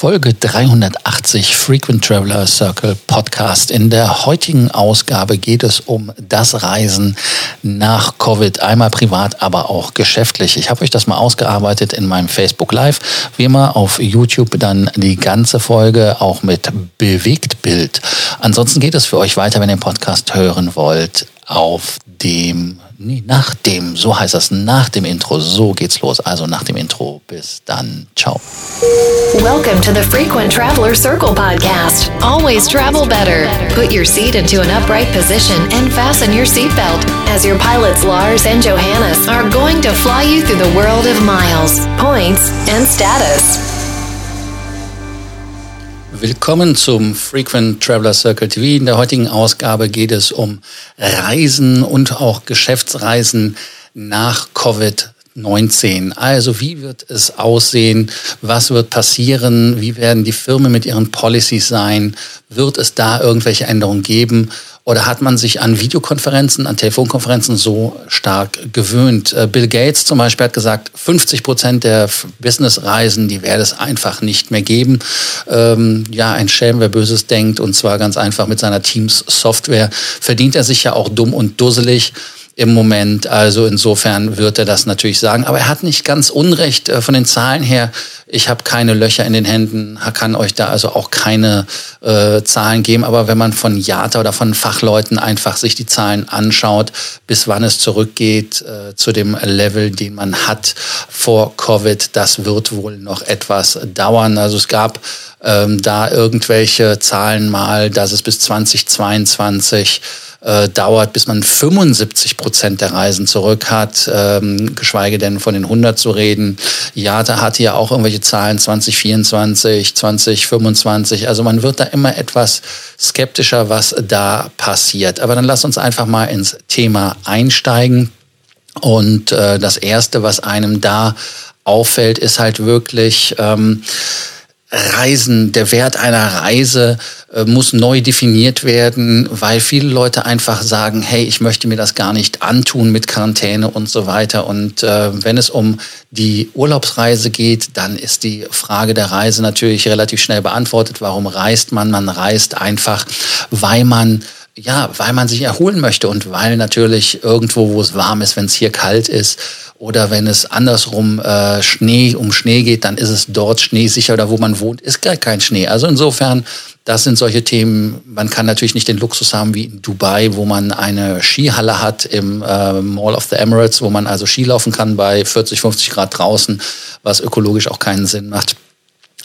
Folge 380 Frequent Traveler Circle Podcast. In der heutigen Ausgabe geht es um das Reisen nach Covid, einmal privat, aber auch geschäftlich. Ich habe euch das mal ausgearbeitet in meinem Facebook Live. Wie immer auf YouTube dann die ganze Folge auch mit Bewegtbild. Ansonsten geht es für euch weiter, wenn ihr den Podcast hören wollt, auf dem Nee, nach dem, so heißt das, nach dem Intro. So geht's los. Also nach dem Intro. Bis dann. Ciao. Welcome to the Frequent Traveler Circle podcast. Always travel better. Put your seat into an upright position and fasten your seatbelt as your pilots Lars and Johannes are going to fly you through the world of miles, points, and status. Willkommen zum Frequent Traveler Circle TV. In der heutigen Ausgabe geht es um Reisen und auch Geschäftsreisen nach Covid-19. Also wie wird es aussehen? Was wird passieren? Wie werden die Firmen mit ihren Policies sein? Wird es da irgendwelche Änderungen geben? Oder hat man sich an Videokonferenzen, an Telefonkonferenzen so stark gewöhnt? Äh, Bill Gates zum Beispiel hat gesagt, 50 Prozent der Businessreisen, die werde es einfach nicht mehr geben. Ähm, ja, ein Schelm, wer Böses denkt, und zwar ganz einfach mit seiner Teams-Software, verdient er sich ja auch dumm und dusselig im Moment. Also insofern wird er das natürlich sagen. Aber er hat nicht ganz Unrecht äh, von den Zahlen her. Ich habe keine Löcher in den Händen, kann euch da also auch keine äh, Zahlen geben. Aber wenn man von JATA oder von Fachleuten einfach sich die Zahlen anschaut, bis wann es zurückgeht äh, zu dem Level, den man hat vor Covid, das wird wohl noch etwas dauern. Also es gab ähm, da irgendwelche Zahlen mal, dass es bis 2022 äh, dauert, bis man 75 Prozent der Reisen zurück hat, ähm, geschweige denn von den 100 zu reden. IATA hatte ja auch irgendwelche Zahlen 2024, 2025. Also man wird da immer etwas skeptischer, was da passiert. Aber dann lass uns einfach mal ins Thema einsteigen. Und äh, das Erste, was einem da auffällt, ist halt wirklich... Ähm, Reisen, der Wert einer Reise äh, muss neu definiert werden, weil viele Leute einfach sagen, hey, ich möchte mir das gar nicht antun mit Quarantäne und so weiter. Und äh, wenn es um die Urlaubsreise geht, dann ist die Frage der Reise natürlich relativ schnell beantwortet. Warum reist man? Man reist einfach, weil man ja, weil man sich erholen möchte und weil natürlich irgendwo, wo es warm ist, wenn es hier kalt ist oder wenn es andersrum äh, Schnee um Schnee geht, dann ist es dort schneesicher oder wo man wohnt, ist gar kein Schnee. Also insofern, das sind solche Themen. Man kann natürlich nicht den Luxus haben wie in Dubai, wo man eine Skihalle hat im äh, Mall of the Emirates, wo man also Ski laufen kann bei 40, 50 Grad draußen, was ökologisch auch keinen Sinn macht.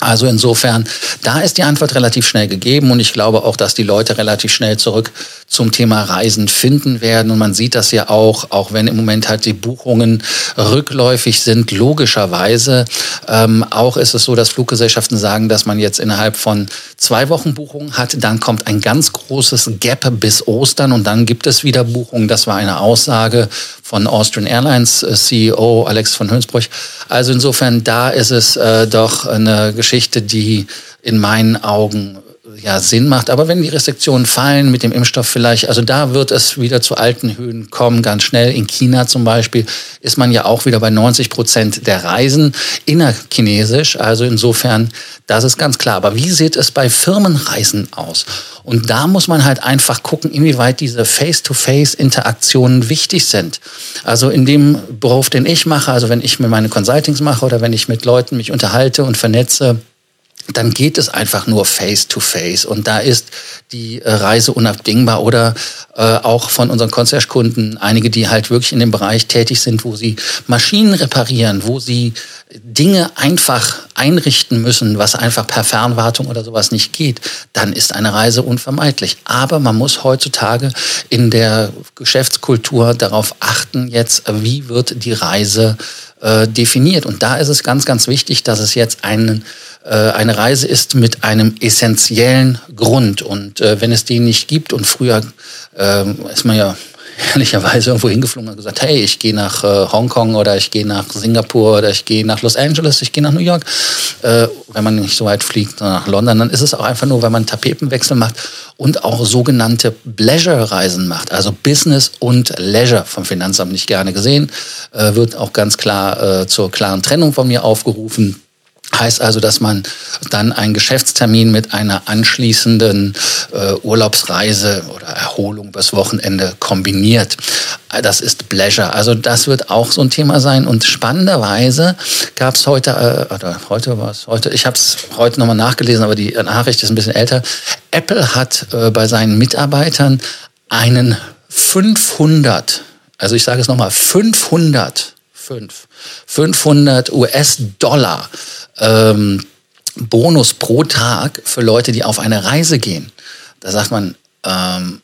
Also insofern, da ist die Antwort relativ schnell gegeben und ich glaube auch, dass die Leute relativ schnell zurück zum Thema Reisen finden werden. Und man sieht das ja auch, auch wenn im Moment halt die Buchungen rückläufig sind, logischerweise. Ähm, auch ist es so, dass Fluggesellschaften sagen, dass man jetzt innerhalb von zwei Wochen Buchungen hat. Dann kommt ein ganz großes Gap bis Ostern und dann gibt es wieder Buchungen. Das war eine Aussage von Austrian Airlines äh, CEO Alex von Hönsbruch. Also insofern, da ist es äh, doch eine Geschichte, die in meinen Augen ja Sinn macht. Aber wenn die Restriktionen fallen mit dem Impfstoff vielleicht, also da wird es wieder zu alten Höhen kommen, ganz schnell. In China zum Beispiel ist man ja auch wieder bei 90 Prozent der Reisen innerchinesisch. Also insofern, das ist ganz klar. Aber wie sieht es bei Firmenreisen aus? Und da muss man halt einfach gucken, inwieweit diese Face-to-Face-Interaktionen wichtig sind. Also in dem Beruf, den ich mache, also wenn ich mir meine Consultings mache oder wenn ich mit Leuten mich unterhalte und vernetze, dann geht es einfach nur face to face und da ist die äh, Reise unabdingbar oder äh, auch von unseren Concierge-Kunden einige, die halt wirklich in dem Bereich tätig sind, wo sie Maschinen reparieren, wo sie Dinge einfach einrichten müssen, was einfach per Fernwartung oder sowas nicht geht, dann ist eine Reise unvermeidlich. Aber man muss heutzutage in der Geschäftskultur darauf achten, jetzt wie wird die Reise äh, definiert. Und da ist es ganz, ganz wichtig, dass es jetzt einen eine Reise ist mit einem essentiellen Grund. Und äh, wenn es den nicht gibt, und früher äh, ist man ja ehrlicherweise irgendwo hingeflogen und gesagt, hey, ich gehe nach äh, Hongkong oder ich gehe nach Singapur oder ich gehe nach Los Angeles, ich gehe nach New York. Äh, wenn man nicht so weit fliegt nach London, dann ist es auch einfach nur, wenn man Tapetenwechsel macht und auch sogenannte Pleasure-Reisen macht, also Business und Leisure vom Finanzamt nicht gerne gesehen, äh, wird auch ganz klar äh, zur klaren Trennung von mir aufgerufen. Heißt also, dass man dann einen Geschäftstermin mit einer anschließenden äh, Urlaubsreise oder Erholung bis Wochenende kombiniert. Das ist Pleasure. Also das wird auch so ein Thema sein. Und spannenderweise gab es heute, äh, oder heute war es heute, ich habe es heute nochmal nachgelesen, aber die Nachricht ist ein bisschen älter. Apple hat äh, bei seinen Mitarbeitern einen 500, also ich sage es nochmal, 500, 5, 500 US-Dollar ähm, Bonus pro Tag für Leute, die auf eine Reise gehen. Da sagt man, ähm,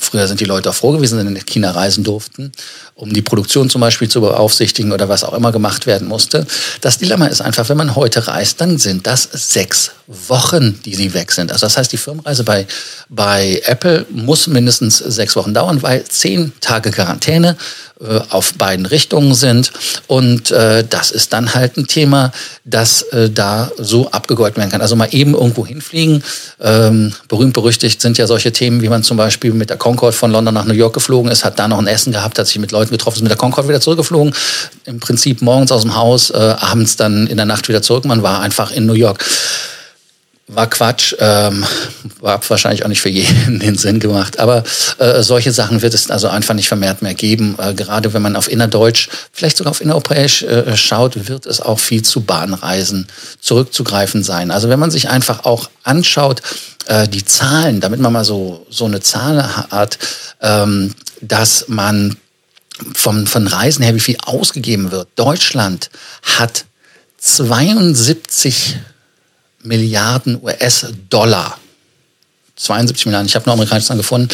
Früher sind die Leute auch froh gewesen, wenn sie in China reisen durften, um die Produktion zum Beispiel zu beaufsichtigen oder was auch immer gemacht werden musste. Das Dilemma ist einfach, wenn man heute reist, dann sind das sechs Wochen, die sie weg sind. Also das heißt, die Firmenreise bei, bei Apple muss mindestens sechs Wochen dauern, weil zehn Tage Quarantäne äh, auf beiden Richtungen sind. Und äh, das ist dann halt ein Thema, das äh, da so abgegolten werden kann. Also mal eben irgendwo hinfliegen. Ähm, berühmt berüchtigt sind ja solche Themen, wie man zum Beispiel mit der Concorde von London nach New York geflogen ist, hat da noch ein Essen gehabt, hat sich mit Leuten getroffen, ist mit der Concorde wieder zurückgeflogen. Im Prinzip morgens aus dem Haus, äh, abends dann in der Nacht wieder zurück. Man war einfach in New York war Quatsch, ähm, war wahrscheinlich auch nicht für jeden den Sinn gemacht. Aber äh, solche Sachen wird es also einfach nicht vermehrt mehr geben. Äh, gerade wenn man auf innerdeutsch, vielleicht sogar auf innereuropäisch äh, schaut, wird es auch viel zu Bahnreisen zurückzugreifen sein. Also wenn man sich einfach auch anschaut, äh, die Zahlen, damit man mal so, so eine Zahl hat, ähm, dass man vom, von Reisen her, wie viel ausgegeben wird. Deutschland hat 72 Milliarden US-Dollar 72 Milliarden, ich habe nur amerikanische Zahlen gefunden,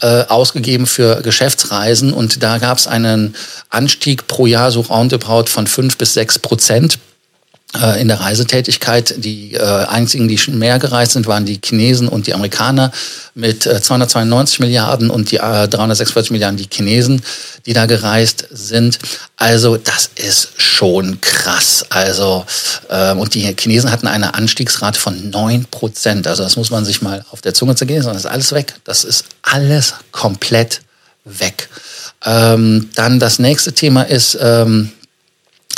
äh, ausgegeben für Geschäftsreisen und da gab es einen Anstieg pro Jahr so roundabout von 5 bis 6 Prozent. Äh, in der Reisetätigkeit. Die äh, einzigen, die schon mehr gereist sind, waren die Chinesen und die Amerikaner mit äh, 292 Milliarden und die äh, 346 Milliarden die Chinesen, die da gereist sind. Also das ist schon krass. Also äh, und die Chinesen hatten eine Anstiegsrate von 9 Prozent. Also das muss man sich mal auf der Zunge zergehen, sondern das ist alles weg. Das ist alles komplett weg. Ähm, dann das nächste Thema ist ähm,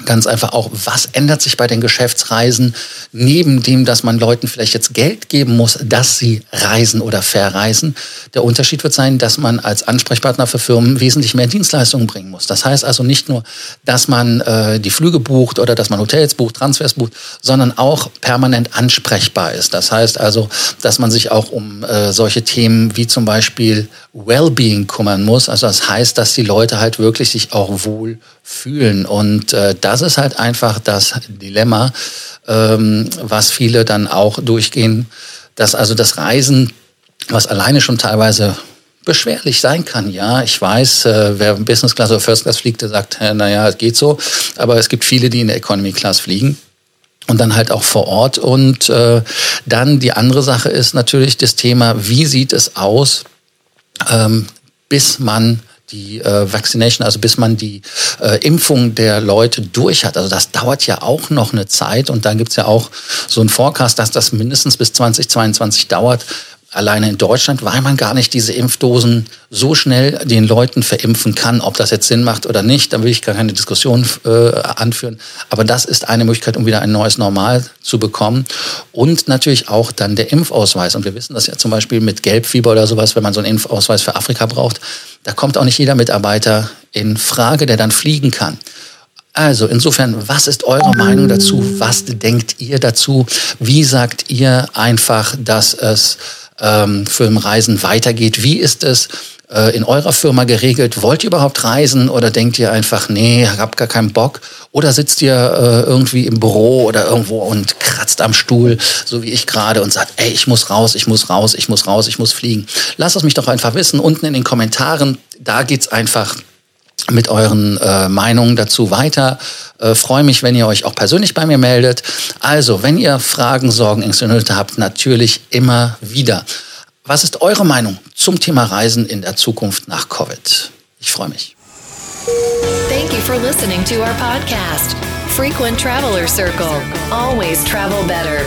ganz einfach auch, was ändert sich bei den Geschäftsreisen, neben dem, dass man Leuten vielleicht jetzt Geld geben muss, dass sie reisen oder verreisen. Der Unterschied wird sein, dass man als Ansprechpartner für Firmen wesentlich mehr Dienstleistungen bringen muss. Das heißt also nicht nur, dass man äh, die Flüge bucht oder dass man Hotels bucht, Transfers bucht, sondern auch permanent ansprechbar ist. Das heißt also, dass man sich auch um äh, solche Themen wie zum Beispiel Wellbeing kümmern muss. Also das heißt, dass die Leute halt wirklich sich auch wohl fühlen. Und äh, das ist halt einfach das Dilemma, ähm, was viele dann auch durchgehen, dass also das Reisen, was alleine schon teilweise beschwerlich sein kann. Ja, ich weiß, äh, wer Business Class oder First Class fliegt, der sagt, naja, es geht so. Aber es gibt viele, die in der Economy Class fliegen und dann halt auch vor Ort. Und äh, dann die andere Sache ist natürlich das Thema, wie sieht es aus, ähm, bis man die äh, Vaccination, also bis man die äh, Impfung der Leute durch hat. Also das dauert ja auch noch eine Zeit und dann gibt's ja auch so einen Forecast, dass das mindestens bis 2022 dauert, alleine in Deutschland, weil man gar nicht diese Impfdosen so schnell den Leuten verimpfen kann, ob das jetzt Sinn macht oder nicht. Da will ich gar keine Diskussion äh, anführen. Aber das ist eine Möglichkeit, um wieder ein neues Normal zu bekommen. Und natürlich auch dann der Impfausweis. Und wir wissen das ja zum Beispiel mit Gelbfieber oder sowas, wenn man so einen Impfausweis für Afrika braucht, da kommt auch nicht jeder Mitarbeiter in Frage, der dann fliegen kann. Also insofern, was ist eure Meinung dazu? Was denkt ihr dazu? Wie sagt ihr einfach, dass es ähm, für ein Reisen weitergeht. Wie ist es äh, in eurer Firma geregelt? Wollt ihr überhaupt reisen oder denkt ihr einfach, nee, hab gar keinen Bock? Oder sitzt ihr äh, irgendwie im Büro oder irgendwo und kratzt am Stuhl, so wie ich gerade, und sagt, ey, ich muss raus, ich muss raus, ich muss raus, ich muss fliegen. Lasst es mich doch einfach wissen, unten in den Kommentaren. Da geht's einfach mit euren äh, Meinungen dazu weiter. Äh, Freue mich, wenn ihr euch auch persönlich bei mir meldet. Also, wenn ihr Fragen, Sorgen, Ängste und Nöte habt, natürlich immer wieder. Was ist eure Meinung zum Thema Reisen in der Zukunft nach Covid? Ich freue mich. Thank you for listening to our podcast, Frequent Traveler Circle. Always travel better.